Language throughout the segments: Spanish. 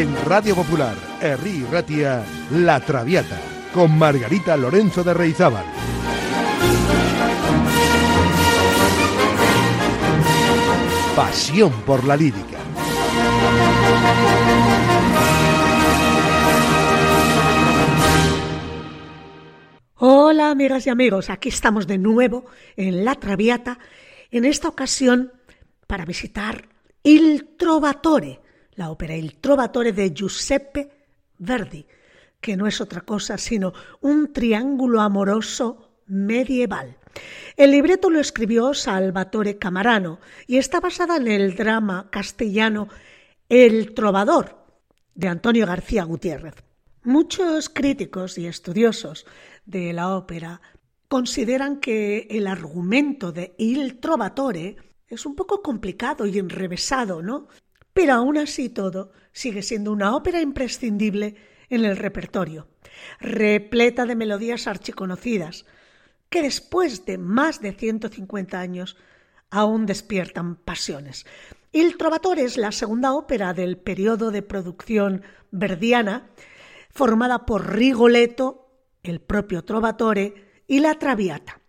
En Radio Popular, Herri Ratia, La Traviata, con Margarita Lorenzo de Reizábal. Pasión por la lírica. Hola amigas y amigos, aquí estamos de nuevo en La Traviata, en esta ocasión para visitar Il Trovatore, la ópera Il Trovatore de Giuseppe Verdi, que no es otra cosa sino un triángulo amoroso medieval. El libreto lo escribió Salvatore Camarano y está basada en el drama castellano El Trovador de Antonio García Gutiérrez. Muchos críticos y estudiosos de la ópera consideran que el argumento de Il Trovatore es un poco complicado y enrevesado, ¿no? Pero aún así todo sigue siendo una ópera imprescindible en el repertorio, repleta de melodías archiconocidas, que después de más de 150 años aún despiertan pasiones. Il Trovatore es la segunda ópera del periodo de producción verdiana, formada por Rigoletto, el propio Trovatore y la Traviata.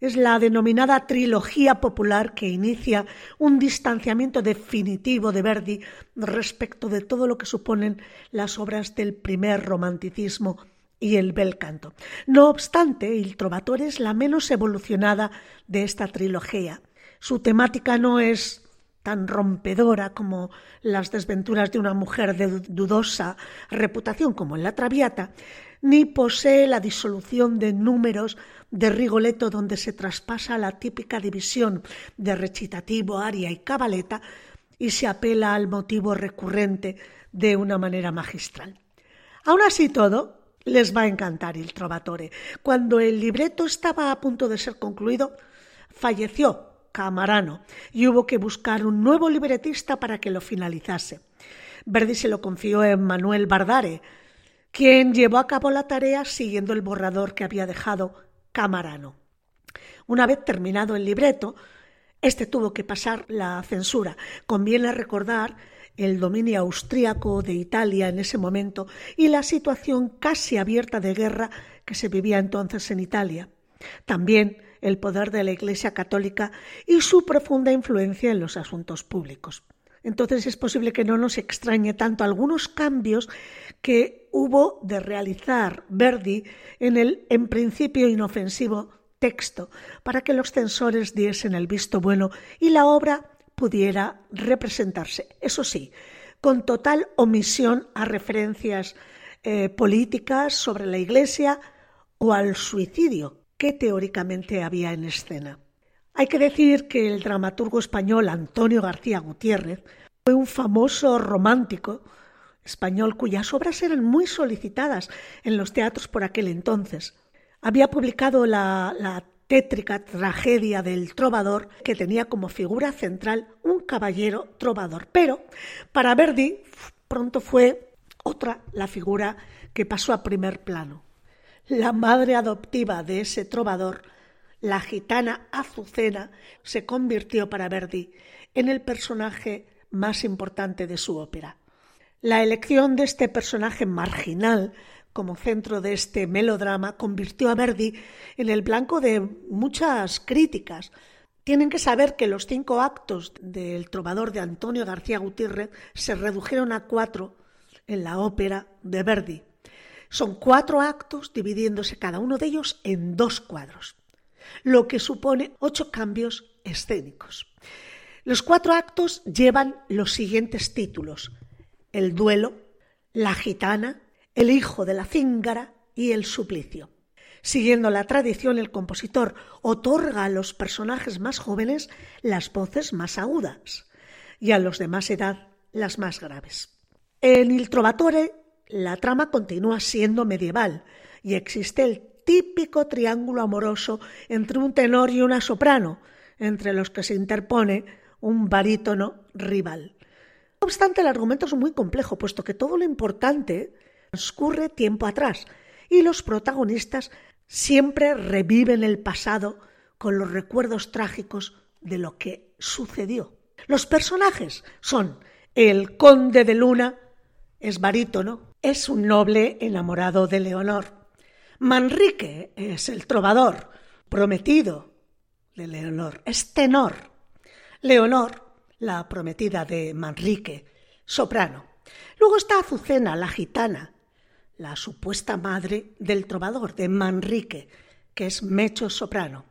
Es la denominada trilogía popular que inicia un distanciamiento definitivo de Verdi respecto de todo lo que suponen las obras del primer romanticismo y el bel canto. No obstante, Il Trovatore es la menos evolucionada de esta trilogía. Su temática no es tan rompedora como las desventuras de una mujer de dudosa reputación como en la Traviata, ni posee la disolución de números de Rigoletto donde se traspasa la típica división de recitativo, aria y cabaleta y se apela al motivo recurrente de una manera magistral. Aún así todo, les va a encantar el Trovatore. Cuando el libreto estaba a punto de ser concluido, falleció Camarano y hubo que buscar un nuevo libretista para que lo finalizase. Verdi se lo confió a Manuel Bardare, quien llevó a cabo la tarea siguiendo el borrador que había dejado Camarano. Una vez terminado el libreto, este tuvo que pasar la censura. Conviene recordar el dominio austríaco de Italia en ese momento y la situación casi abierta de guerra que se vivía entonces en Italia. También el poder de la Iglesia católica y su profunda influencia en los asuntos públicos. Entonces es posible que no nos extrañe tanto algunos cambios que hubo de realizar Verdi en el en principio inofensivo texto para que los censores diesen el visto bueno y la obra pudiera representarse. Eso sí, con total omisión a referencias eh, políticas sobre la Iglesia o al suicidio que teóricamente había en escena. Hay que decir que el dramaturgo español Antonio García Gutiérrez fue un famoso romántico español cuyas obras eran muy solicitadas en los teatros por aquel entonces. Había publicado la, la tétrica tragedia del trovador que tenía como figura central un caballero trovador. Pero para Verdi pronto fue otra la figura que pasó a primer plano. La madre adoptiva de ese trovador, la gitana Azucena, se convirtió para Verdi en el personaje más importante de su ópera. La elección de este personaje marginal como centro de este melodrama convirtió a Verdi en el blanco de muchas críticas. Tienen que saber que los cinco actos del trovador de Antonio García Gutiérrez se redujeron a cuatro en la ópera de Verdi. Son cuatro actos dividiéndose cada uno de ellos en dos cuadros, lo que supone ocho cambios escénicos. Los cuatro actos llevan los siguientes títulos: El duelo, La gitana, El hijo de la cíngara y El suplicio. Siguiendo la tradición, el compositor otorga a los personajes más jóvenes las voces más agudas y a los de más edad las más graves. En Il Trovatore la trama continúa siendo medieval y existe el típico triángulo amoroso entre un tenor y una soprano, entre los que se interpone un barítono rival. No obstante, el argumento es muy complejo, puesto que todo lo importante transcurre tiempo atrás y los protagonistas siempre reviven el pasado con los recuerdos trágicos de lo que sucedió. Los personajes son el conde de Luna es barítono, es un noble enamorado de Leonor. Manrique es el trovador, prometido de Leonor, es tenor. Leonor, la prometida de Manrique, soprano. Luego está Azucena, la gitana, la supuesta madre del trovador, de Manrique, que es mecho soprano.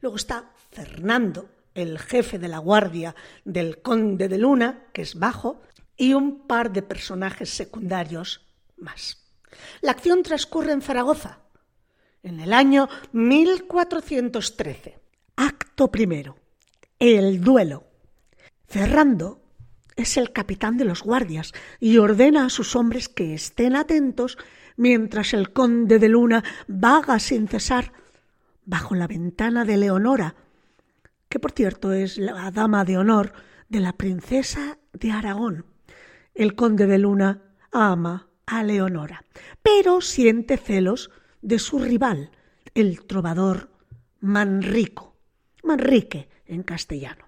Luego está Fernando, el jefe de la guardia del conde de Luna, que es bajo, y un par de personajes secundarios más. La acción transcurre en Zaragoza, en el año 1413. Acto primero. El duelo. Fernando es el capitán de los guardias y ordena a sus hombres que estén atentos mientras el conde de Luna vaga sin cesar bajo la ventana de Leonora, que por cierto es la dama de honor de la princesa de Aragón. El conde de Luna ama a Leonora, pero siente celos de su rival, el trovador Manrico, Manrique en castellano.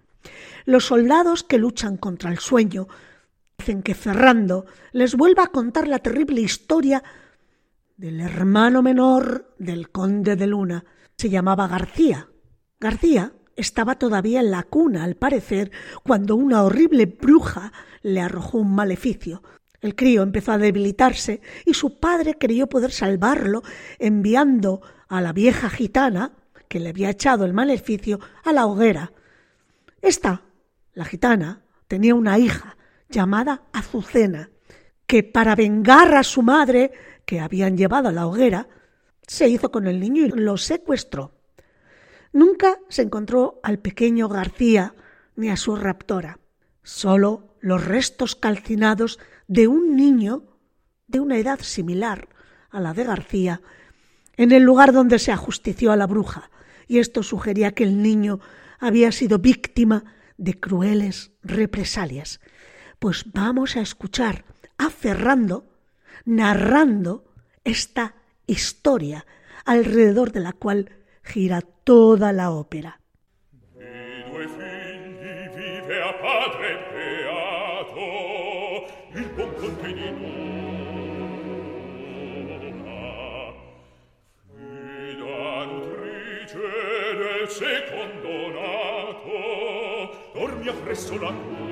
Los soldados que luchan contra el sueño dicen que Ferrando les vuelva a contar la terrible historia del hermano menor del conde de Luna. Se llamaba García. García estaba todavía en la cuna, al parecer, cuando una horrible bruja le arrojó un maleficio. El crío empezó a debilitarse y su padre creyó poder salvarlo enviando a la vieja gitana, que le había echado el maleficio, a la hoguera. Esta, la gitana, tenía una hija llamada Azucena, que para vengar a su madre, que habían llevado a la hoguera, se hizo con el niño y lo secuestró. Nunca se encontró al pequeño García ni a su raptora, solo los restos calcinados de un niño de una edad similar a la de García en el lugar donde se ajustició a la bruja, y esto sugería que el niño había sido víctima de crueles represalias. Pues vamos a escuchar a Ferrando narrando esta historia alrededor de la cual gira toda la ópera. mia presso la cura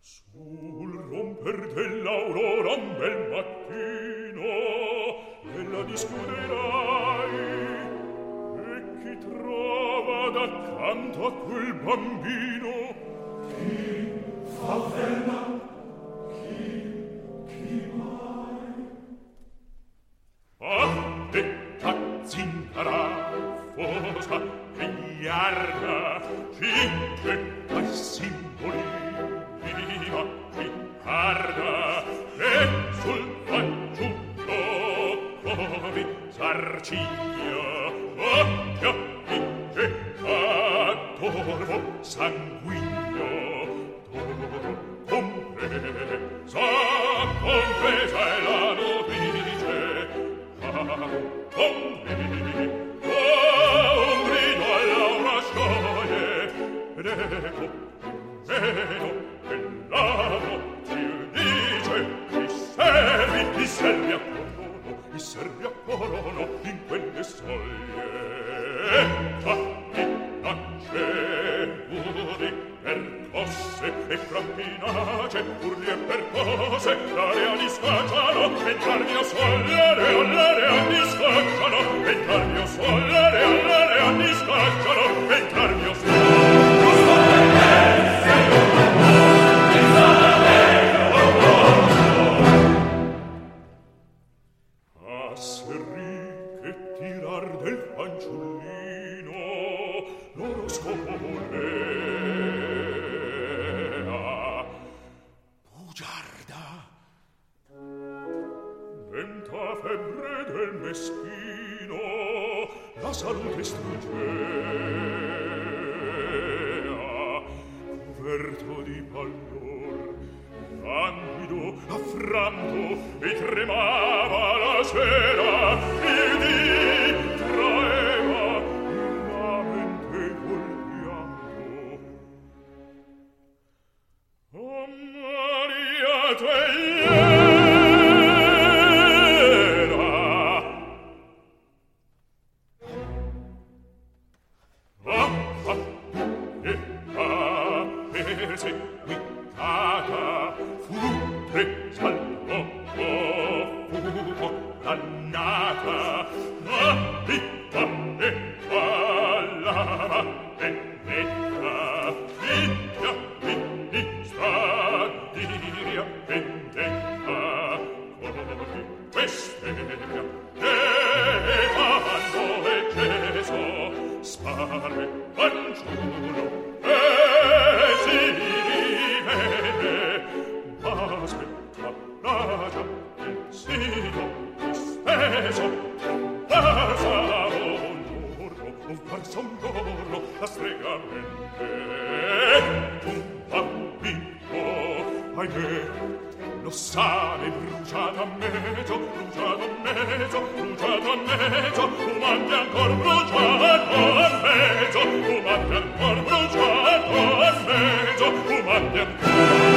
sul romper dell'aurora un bel mattino ella discuderai e chi trova d'accanto a quel bambino? Chi fa ferma miliarda finché ai simboli viva chi arda e sul fanciullo come zarciglio occhio di a torvo sanguigno torvo compresa compresa è la notice ah, compresa gioie reco vero bellavo ti dice chi servi chi servi a corono chi servi a corono in quelle soglie fatti lanceuri percosse e frappinace urli e percosse l'area di scacciano e tardi a sogliere all'area di scacciano e tardi stare fanciullo e si rivede aspetta la già e si do steso passa un giorno un parso un giorno la strega mente un bambino ahimè sale bruciato a mezzo, bruciato a mezzo, bruciato a mezzo, fumante ancora bruciato a mezzo, fumante ancora bruciato a mezzo, fumante ancora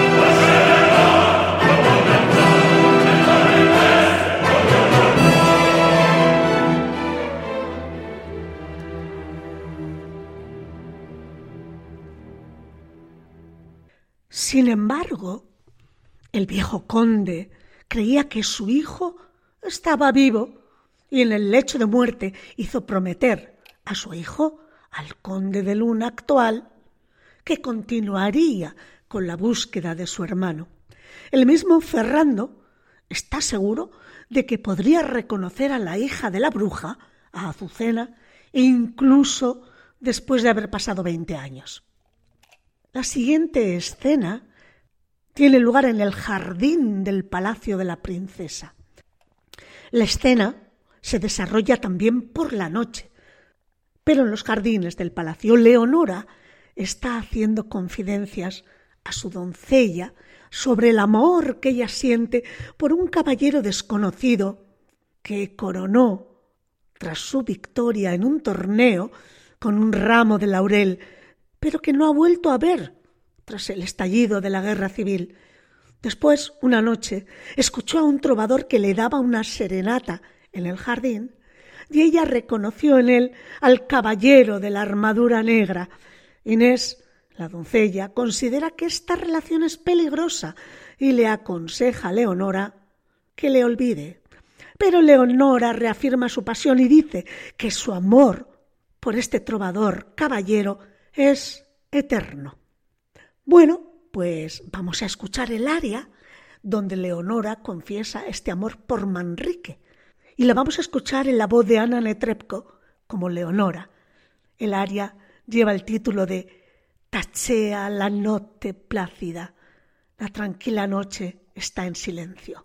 Sin embargo, el viejo conde creía que su hijo estaba vivo y en el lecho de muerte hizo prometer a su hijo, al conde de Luna actual, que continuaría con la búsqueda de su hermano. El mismo Ferrando está seguro de que podría reconocer a la hija de la bruja, a Azucena, incluso después de haber pasado veinte años. La siguiente escena tiene lugar en el jardín del palacio de la princesa. La escena se desarrolla también por la noche, pero en los jardines del palacio Leonora está haciendo confidencias a su doncella sobre el amor que ella siente por un caballero desconocido que coronó tras su victoria en un torneo con un ramo de laurel pero que no ha vuelto a ver tras el estallido de la guerra civil. Después, una noche, escuchó a un trovador que le daba una serenata en el jardín y ella reconoció en él al caballero de la armadura negra. Inés, la doncella, considera que esta relación es peligrosa y le aconseja a Leonora que le olvide. Pero Leonora reafirma su pasión y dice que su amor por este trovador caballero es eterno. Bueno, pues vamos a escuchar el aria donde Leonora confiesa este amor por Manrique. Y la vamos a escuchar en la voz de Ana Netrebko como Leonora. El aria lleva el título de Tachea la noche plácida. La tranquila noche está en silencio.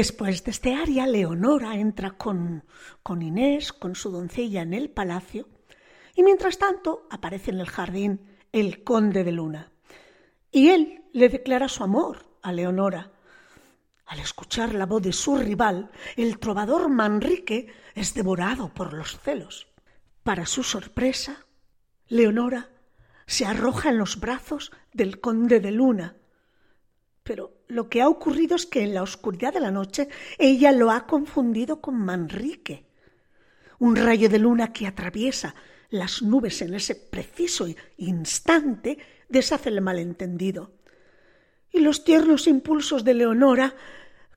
Después de este aria, Leonora entra con, con Inés, con su doncella, en el palacio, y mientras tanto aparece en el jardín el conde de Luna. Y él le declara su amor a Leonora. Al escuchar la voz de su rival, el trovador Manrique es devorado por los celos. Para su sorpresa, Leonora se arroja en los brazos del conde de Luna, pero lo que ha ocurrido es que en la oscuridad de la noche ella lo ha confundido con Manrique. Un rayo de luna que atraviesa las nubes en ese preciso instante deshace el malentendido. Y los tiernos impulsos de Leonora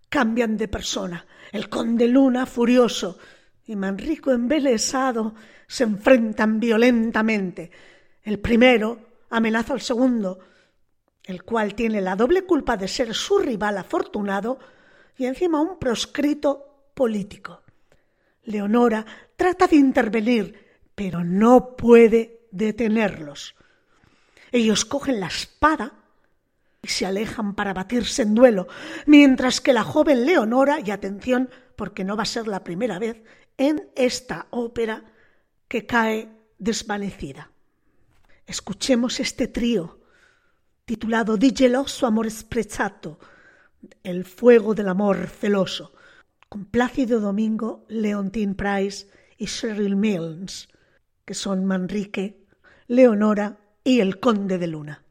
cambian de persona. El conde Luna, furioso, y Manrico, embelesado, se enfrentan violentamente. El primero amenaza al segundo, el cual tiene la doble culpa de ser su rival afortunado y encima un proscrito político. Leonora trata de intervenir, pero no puede detenerlos. Ellos cogen la espada y se alejan para batirse en duelo, mientras que la joven Leonora, y atención, porque no va a ser la primera vez en esta ópera, que cae desvanecida. Escuchemos este trío titulado Di geloso amor sprezzato, El fuego del amor celoso, con Plácido Domingo, Leontine Price y Cheryl Mills, que son Manrique, Leonora y el Conde de Luna.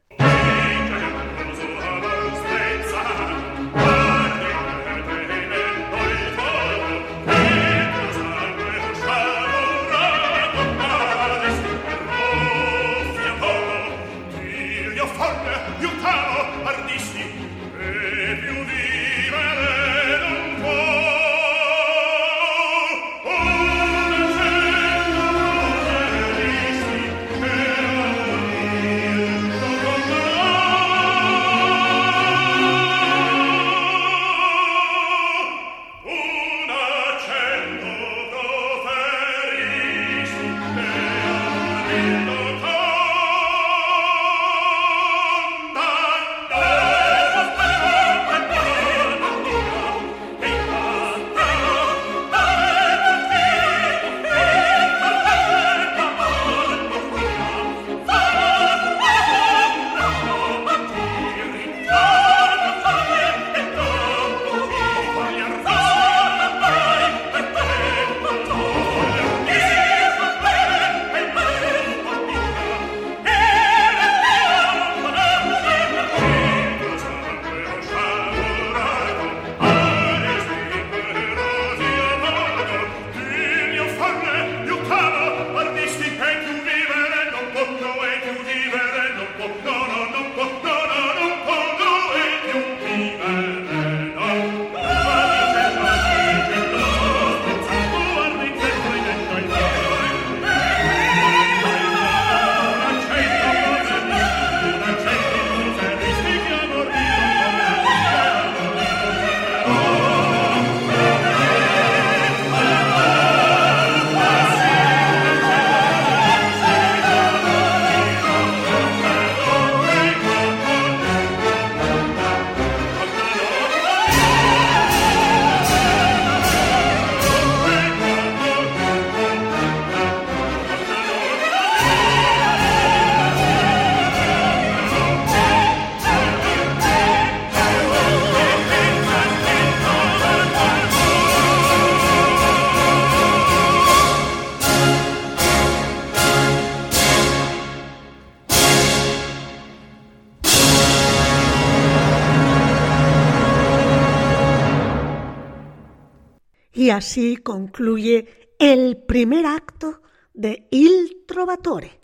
Así concluye el primer acto de Il Trovatore.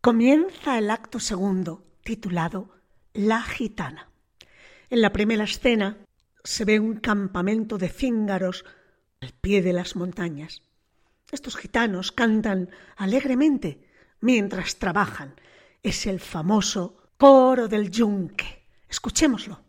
Comienza el acto segundo, titulado La gitana. En la primera escena se ve un campamento de cíngaros al pie de las montañas. Estos gitanos cantan alegremente mientras trabajan. Es el famoso coro del yunque. Escuchémoslo.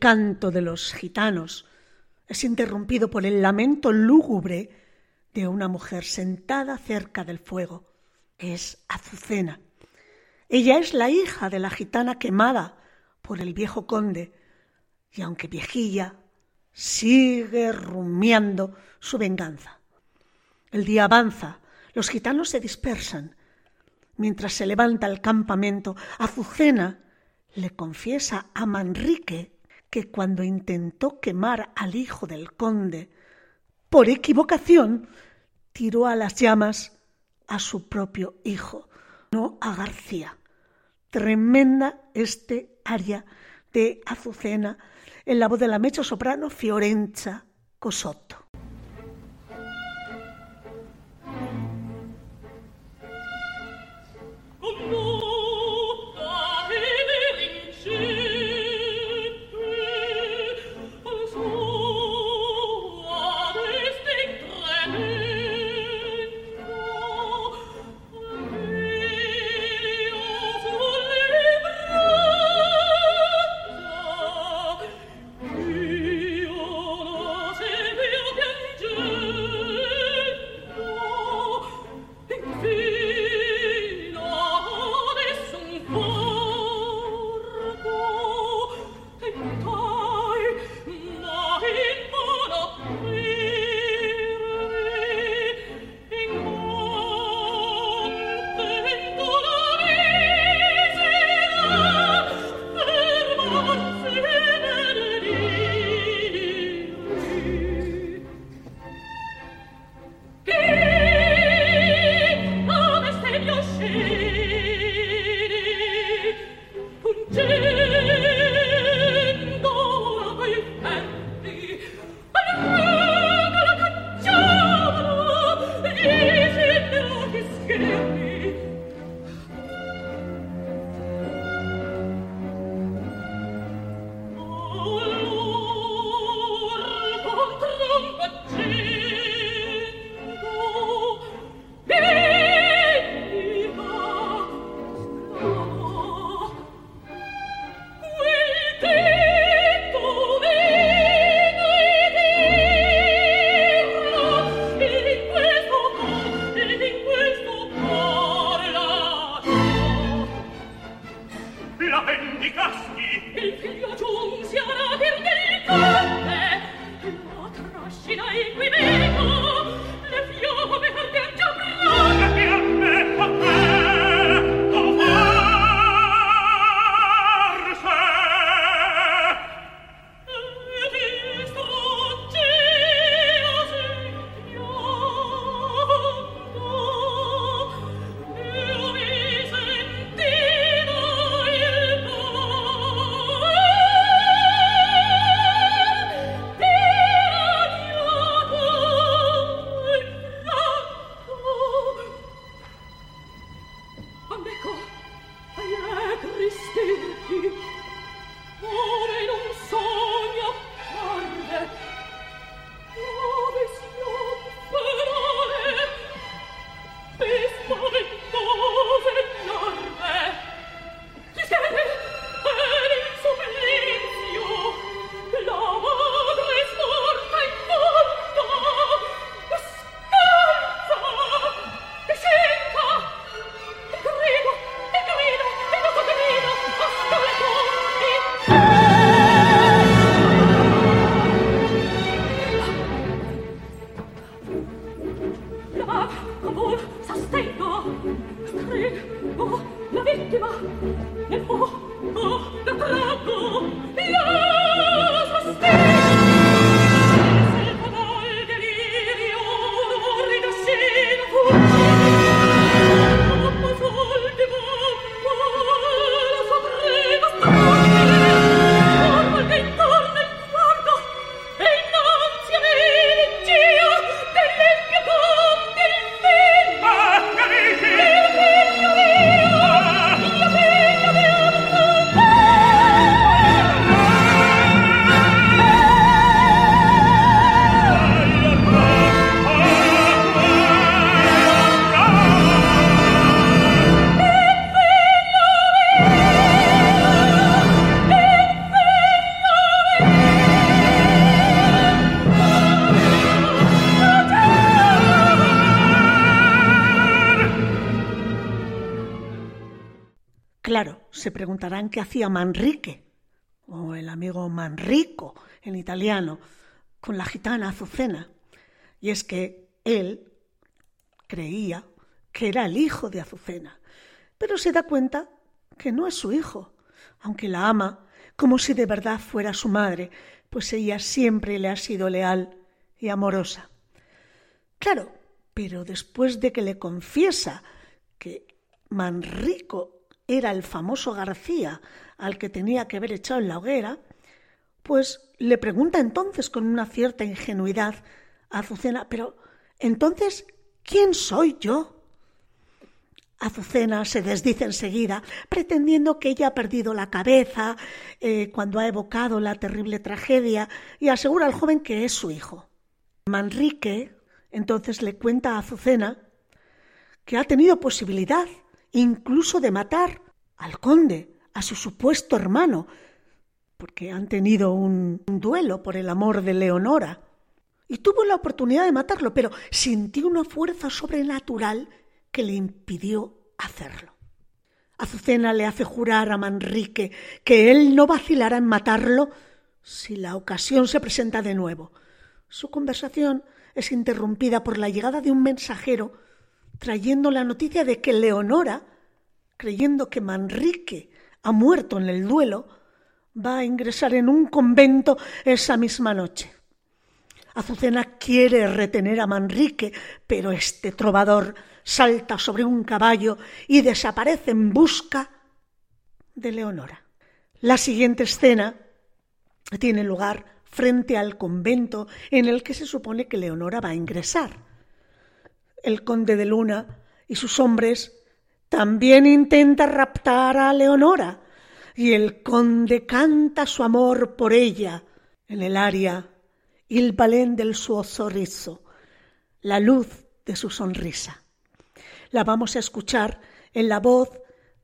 Canto de los gitanos es interrumpido por el lamento lúgubre de una mujer sentada cerca del fuego. Es Azucena. Ella es la hija de la gitana quemada por el viejo conde, y aunque viejilla, sigue rumiando su venganza. El día avanza, los gitanos se dispersan. Mientras se levanta el campamento, Azucena le confiesa a Manrique que cuando intentó quemar al hijo del conde, por equivocación, tiró a las llamas a su propio hijo, no a García. Tremenda este aria de Azucena en la voz de la mecho soprano Fiorenza Cosotto. Preguntarán qué hacía Manrique, o el amigo Manrico en italiano, con la gitana Azucena. Y es que él creía que era el hijo de Azucena, pero se da cuenta que no es su hijo, aunque la ama como si de verdad fuera su madre, pues ella siempre le ha sido leal y amorosa. Claro, pero después de que le confiesa que Manrico era el famoso García al que tenía que haber echado en la hoguera, pues le pregunta entonces con una cierta ingenuidad a Azucena, pero entonces, ¿quién soy yo? Azucena se desdice enseguida, pretendiendo que ella ha perdido la cabeza eh, cuando ha evocado la terrible tragedia y asegura al joven que es su hijo. Manrique entonces le cuenta a Azucena que ha tenido posibilidad incluso de matar al conde, a su supuesto hermano, porque han tenido un, duelo por el amor de Leonora. Y tuvo la oportunidad de matarlo, pero sintió una fuerza sobrenatural que le impidió hacerlo. Azucena le hace jurar a Manrique que él no vacilará en matarlo si la ocasión se presenta de nuevo. Su conversación es interrumpida por la llegada de un mensajero trayendo la noticia de que Leonora, creyendo que Manrique ha muerto en el duelo, va a ingresar en un convento esa misma noche. Azucena quiere retener a Manrique, pero este trovador salta sobre un caballo y desaparece en busca de Leonora. La siguiente escena tiene lugar frente al convento en el que se supone que Leonora va a ingresar el conde de Luna y sus hombres también intenta raptar a Leonora y el conde canta su amor por ella en el aria Il balén del suo sorriso, la luz de su sonrisa. La vamos a escuchar en la voz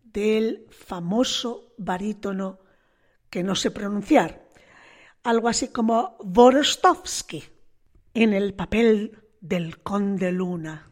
del famoso barítono que no sé pronunciar, algo así como Vorostovsky, en el papel del conde Luna.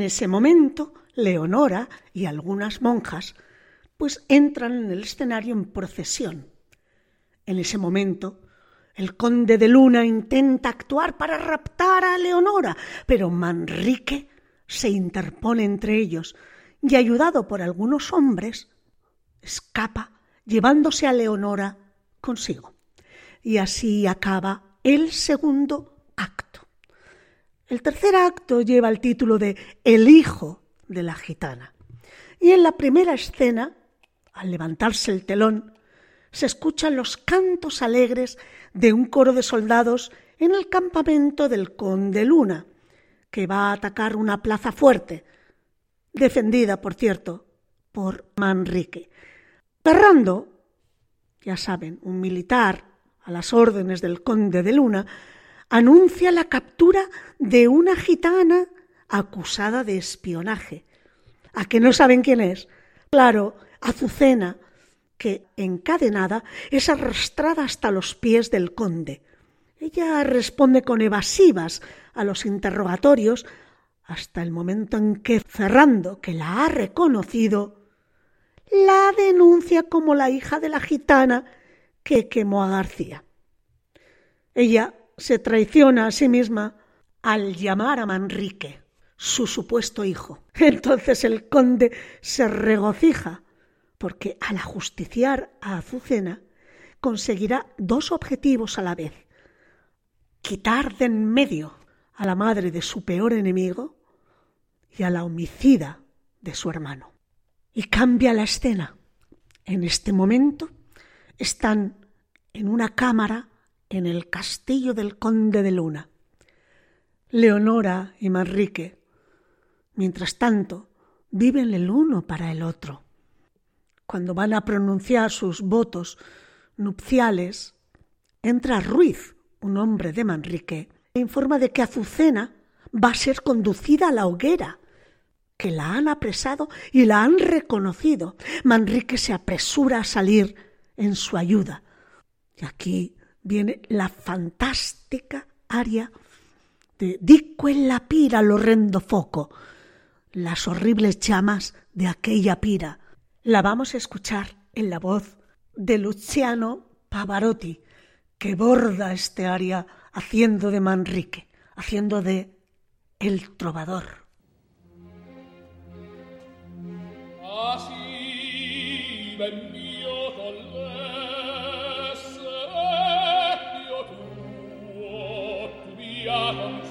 En ese momento, Leonora y algunas monjas pues entran en el escenario en procesión. En ese momento, el conde de Luna intenta actuar para raptar a Leonora, pero Manrique se interpone entre ellos y, ayudado por algunos hombres, escapa llevándose a Leonora consigo. Y así acaba el segundo. El tercer acto lleva el título de El hijo de la gitana. Y en la primera escena, al levantarse el telón, se escuchan los cantos alegres de un coro de soldados en el campamento del conde Luna, que va a atacar una plaza fuerte, defendida, por cierto, por Manrique. Ferrando, ya saben, un militar a las órdenes del conde de Luna, anuncia la captura de una gitana acusada de espionaje. ¿A que no saben quién es? Claro, Azucena, que, encadenada, es arrastrada hasta los pies del conde. Ella responde con evasivas a los interrogatorios hasta el momento en que Ferrando, que la ha reconocido, la denuncia como la hija de la gitana que quemó a García. Ella se traiciona a sí misma al llamar a Manrique su supuesto hijo. Entonces el conde se regocija porque al ajusticiar a Azucena conseguirá dos objetivos a la vez. Quitar de en medio a la madre de su peor enemigo y a la homicida de su hermano. Y cambia la escena. En este momento están en una cámara en el castillo del conde de Luna. Leonora y Manrique, mientras tanto, viven el uno para el otro. Cuando van a pronunciar sus votos nupciales, entra Ruiz, un hombre de Manrique, e informa de que Azucena va a ser conducida a la hoguera, que la han apresado y la han reconocido. Manrique se apresura a salir en su ayuda. Y aquí viene la fantástica aria de Dico en la pira l'orrendo foco, las horribles llamas de aquella pira. La vamos a escuchar en la voz de Luciano Pavarotti, que borda este aria haciendo de Manrique, haciendo de el trovador. Así, Jahren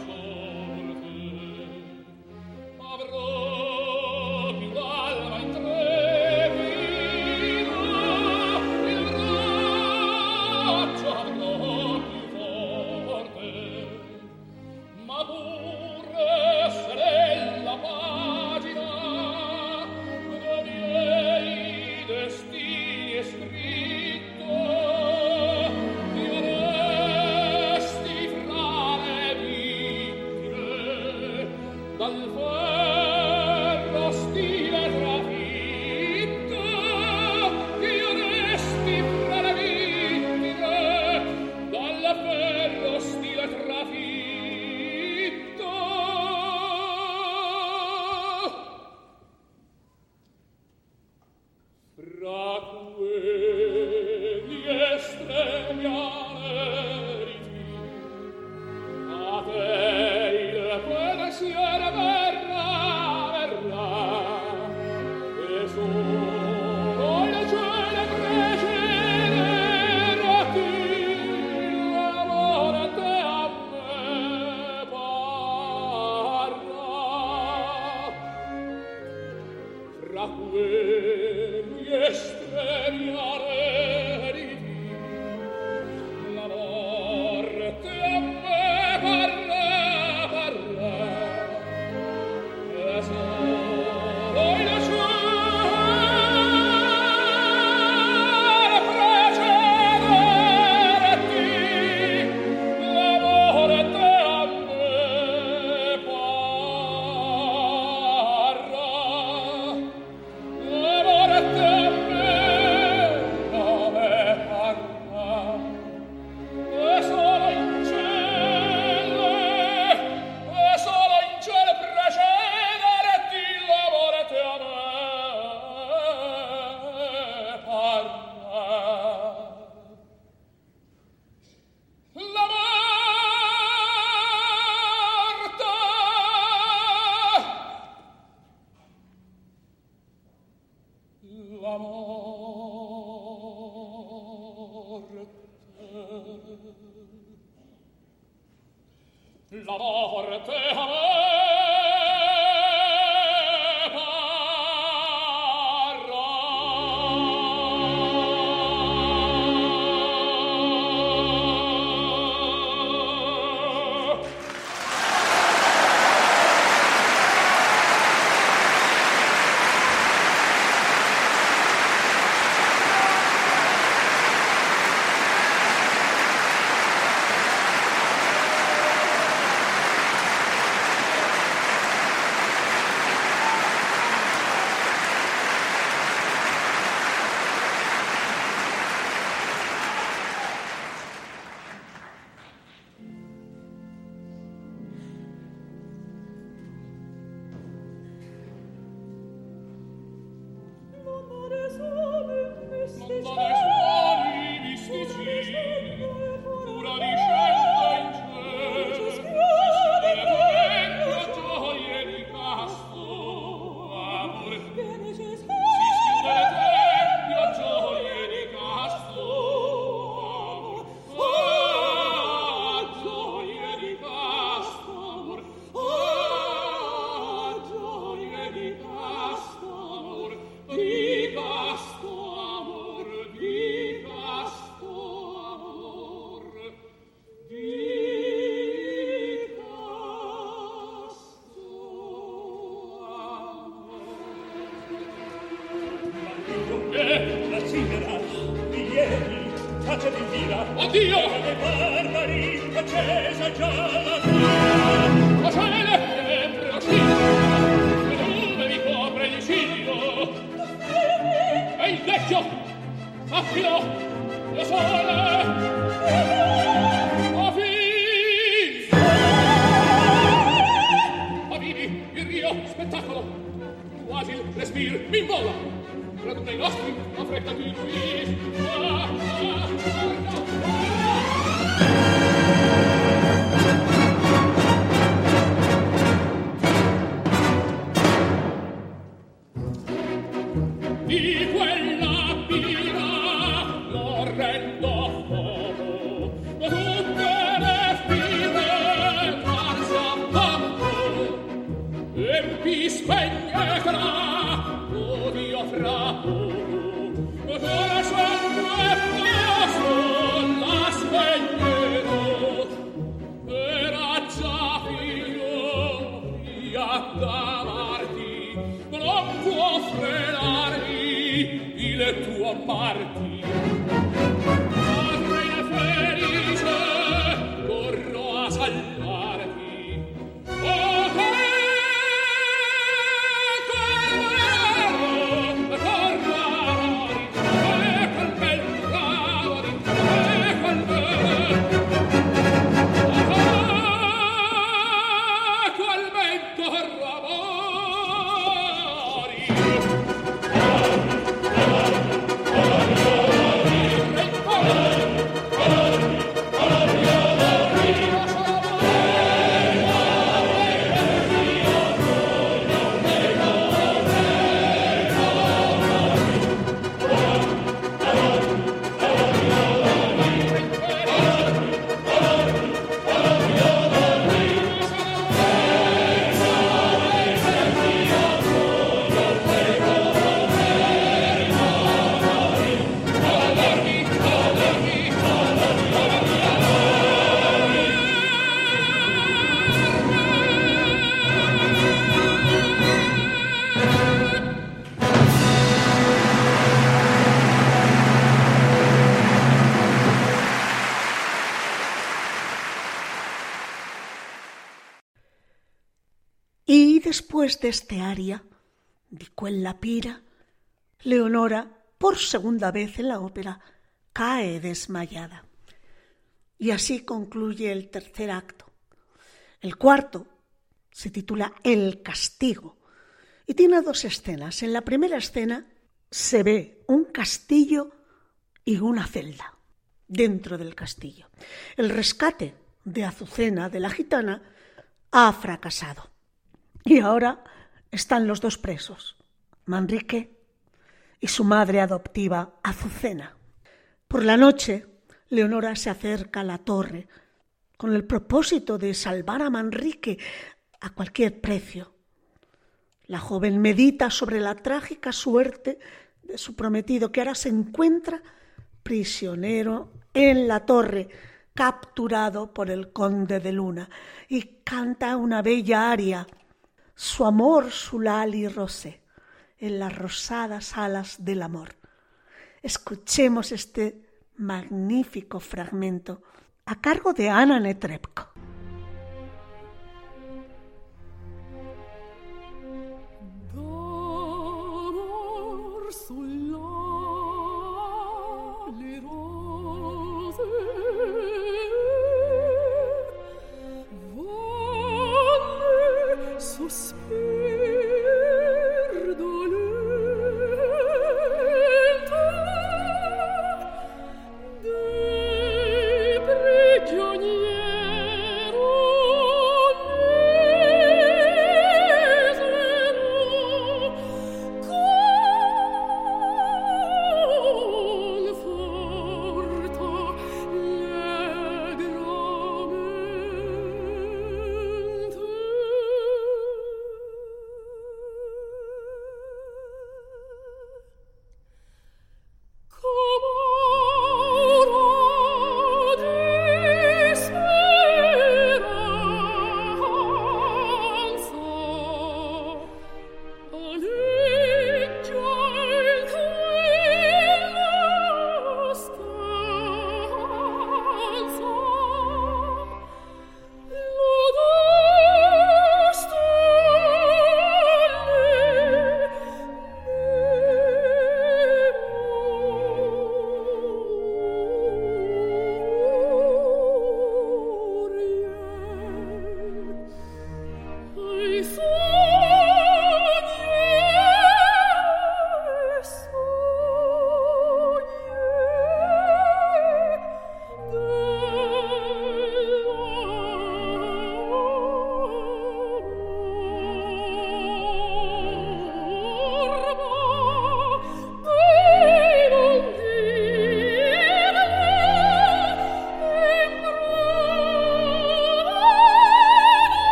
De este aria, di quella pira, Leonora, por segunda vez en la ópera, cae desmayada. Y así concluye el tercer acto. El cuarto se titula El castigo y tiene dos escenas. En la primera escena se ve un castillo y una celda dentro del castillo. El rescate de Azucena, de la gitana, ha fracasado. Y ahora están los dos presos, Manrique y su madre adoptiva Azucena. Por la noche, Leonora se acerca a la torre con el propósito de salvar a Manrique a cualquier precio. La joven medita sobre la trágica suerte de su prometido que ahora se encuentra prisionero en la torre, capturado por el conde de Luna, y canta una bella aria, su amor, su lali rosé, en las rosadas alas del amor. Escuchemos este magnífico fragmento a cargo de Ana Netrebko. house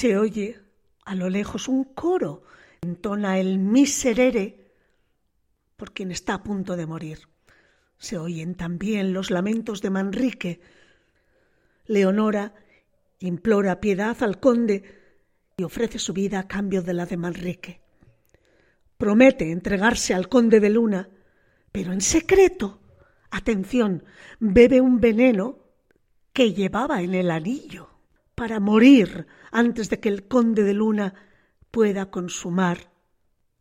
Se oye a lo lejos un coro, entona el miserere por quien está a punto de morir. Se oyen también los lamentos de Manrique. Leonora implora piedad al conde y ofrece su vida a cambio de la de Manrique. Promete entregarse al conde de Luna, pero en secreto, atención, bebe un veneno que llevaba en el anillo para morir antes de que el conde de Luna pueda consumar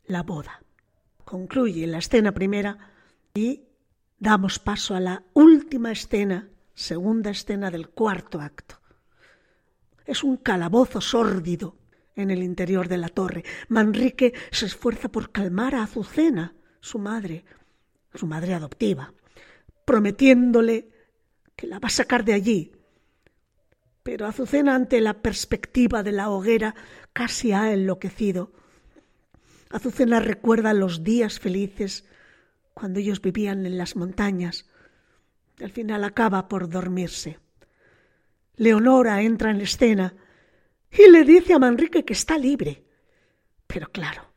la boda. Concluye la escena primera y damos paso a la última escena segunda escena del cuarto acto. Es un calabozo sórdido en el interior de la torre. Manrique se esfuerza por calmar a Azucena, su madre, su madre adoptiva, prometiéndole que la va a sacar de allí. Pero Azucena, ante la perspectiva de la hoguera, casi ha enloquecido. Azucena recuerda los días felices cuando ellos vivían en las montañas. Al final acaba por dormirse. Leonora entra en escena y le dice a Manrique que está libre. Pero claro,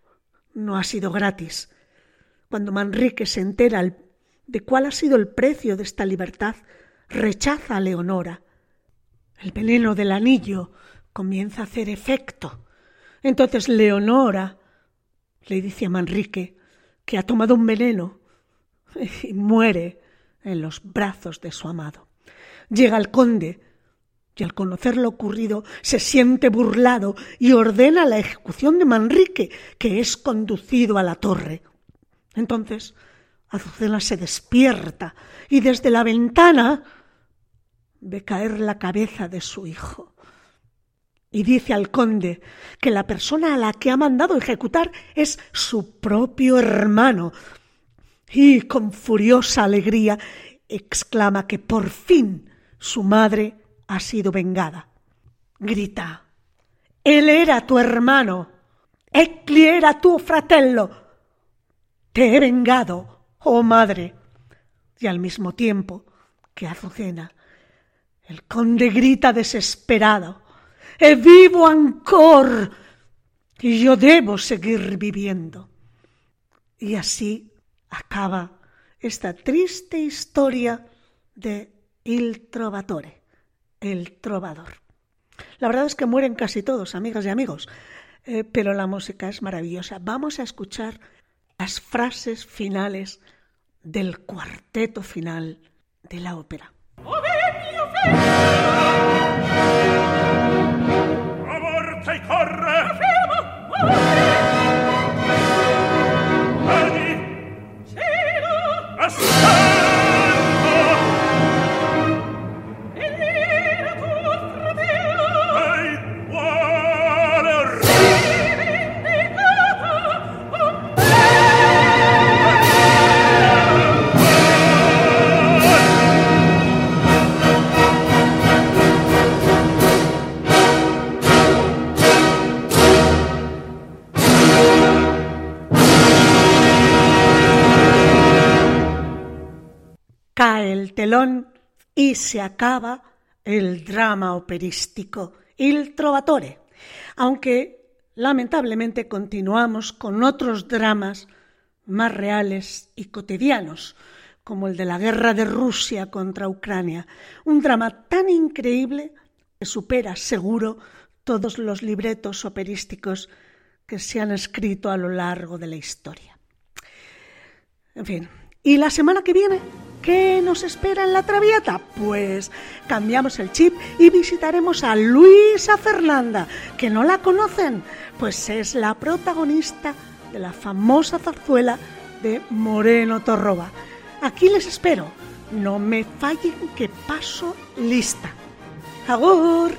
no ha sido gratis. Cuando Manrique se entera de cuál ha sido el precio de esta libertad, rechaza a Leonora. El veneno del anillo comienza a hacer efecto. Entonces Leonora le dice a Manrique que ha tomado un veneno y muere en los brazos de su amado. Llega el conde y al conocer lo ocurrido se siente burlado y ordena la ejecución de Manrique, que es conducido a la torre. Entonces Azucena se despierta y desde la ventana ve caer la cabeza de su hijo. Y dice al conde que la persona a la que ha mandado ejecutar es su propio hermano. Y con furiosa alegría exclama que por fin su madre ha sido vengada. Grita, él era tu hermano, Ecli era tu fratello. Te he vengado, oh madre. Y al mismo tiempo que Azucena, el conde grita desesperado, e vivo ancor, y yo debo seguir viviendo. Y así acaba esta triste historia de Il Trovatore, el trovador. La verdad es que mueren casi todos, amigas y amigos, eh, pero la música es maravillosa. Vamos a escuchar las frases finales del cuarteto final de la ópera. Yeah. y se acaba el drama operístico, Il Trovatore, aunque lamentablemente continuamos con otros dramas más reales y cotidianos, como el de la guerra de Rusia contra Ucrania, un drama tan increíble que supera seguro todos los libretos operísticos que se han escrito a lo largo de la historia. En fin, ¿y la semana que viene? ¿Qué nos espera en la Traviata? Pues cambiamos el chip y visitaremos a Luisa Fernanda, que no la conocen, pues es la protagonista de la famosa zarzuela de Moreno Torroba. Aquí les espero. No me fallen que paso lista. ¡Agur!